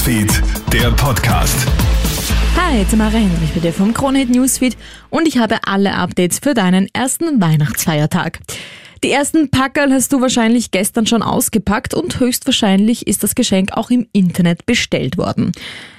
Newsfeed, der Podcast. Hi, Tamara Hendrich dir vom Kronehit Newsfeed und ich habe alle Updates für deinen ersten Weihnachtsfeiertag. Die ersten Packerl hast du wahrscheinlich gestern schon ausgepackt und höchstwahrscheinlich ist das Geschenk auch im Internet bestellt worden.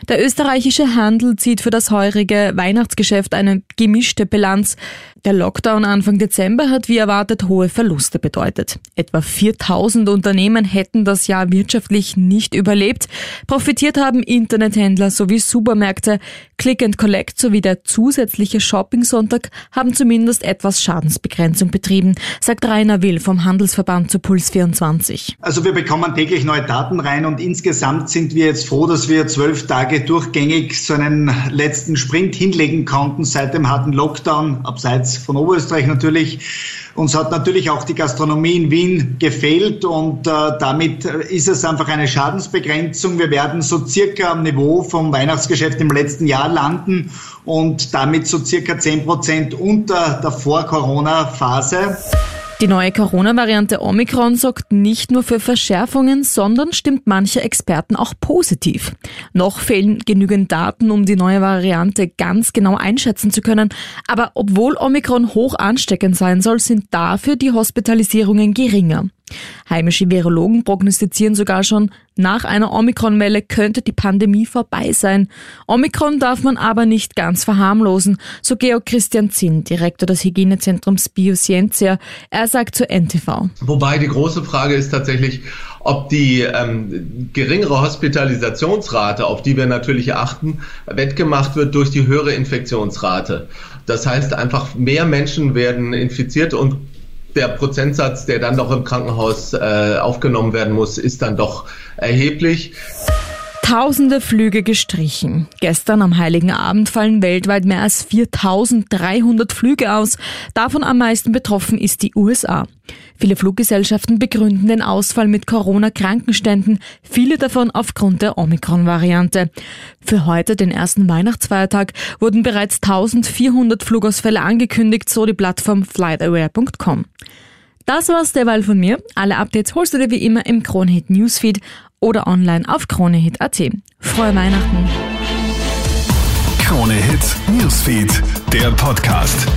Der österreichische Handel zieht für das heurige Weihnachtsgeschäft eine gemischte Bilanz. Der Lockdown Anfang Dezember hat wie erwartet hohe Verluste bedeutet. Etwa 4000 Unternehmen hätten das Jahr wirtschaftlich nicht überlebt. Profitiert haben Internethändler sowie Supermärkte. Click and Collect sowie der zusätzliche Shopping-Sonntag haben zumindest etwas Schadensbegrenzung betrieben, sagt Rainer Will vom Handelsverband zu Puls 24. Also wir bekommen täglich neue Daten rein und insgesamt sind wir jetzt froh, dass wir zwölf Tage durchgängig so einen letzten Sprint hinlegen konnten seit dem harten Lockdown, abseits von Oberösterreich natürlich. Uns hat natürlich auch die Gastronomie in Wien gefehlt und äh, damit ist es einfach eine Schadensbegrenzung. Wir werden so circa am Niveau vom Weihnachtsgeschäft im letzten Jahr landen und damit so circa 10 Prozent unter der Vor-Corona-Phase. Die neue Corona-Variante Omikron sorgt nicht nur für Verschärfungen, sondern stimmt manche Experten auch positiv. Noch fehlen genügend Daten, um die neue Variante ganz genau einschätzen zu können. Aber obwohl Omikron hoch ansteckend sein soll, sind dafür die Hospitalisierungen geringer. Heimische Virologen prognostizieren sogar schon, nach einer Omikron-Welle könnte die Pandemie vorbei sein. Omikron darf man aber nicht ganz verharmlosen, so Georg Christian Zinn, Direktor des Hygienezentrums Bioscientia. Er sagt zur NTV. Wobei die große Frage ist tatsächlich, ob die ähm, geringere Hospitalisationsrate, auf die wir natürlich achten, wettgemacht wird durch die höhere Infektionsrate. Das heißt einfach, mehr Menschen werden infiziert und der Prozentsatz, der dann doch im Krankenhaus äh, aufgenommen werden muss, ist dann doch erheblich. Tausende Flüge gestrichen. Gestern am Heiligen Abend fallen weltweit mehr als 4300 Flüge aus. Davon am meisten betroffen ist die USA. Viele Fluggesellschaften begründen den Ausfall mit Corona-Krankenständen, viele davon aufgrund der Omikron-Variante. Für heute, den ersten Weihnachtsfeiertag, wurden bereits 1400 Flugausfälle angekündigt, so die Plattform flightaware.com. Das war's derweil von mir. Alle Updates holst du dir wie immer im Kronehit Newsfeed oder online auf kronehit.at. Frohe Weihnachten! Kronehit Newsfeed, der Podcast.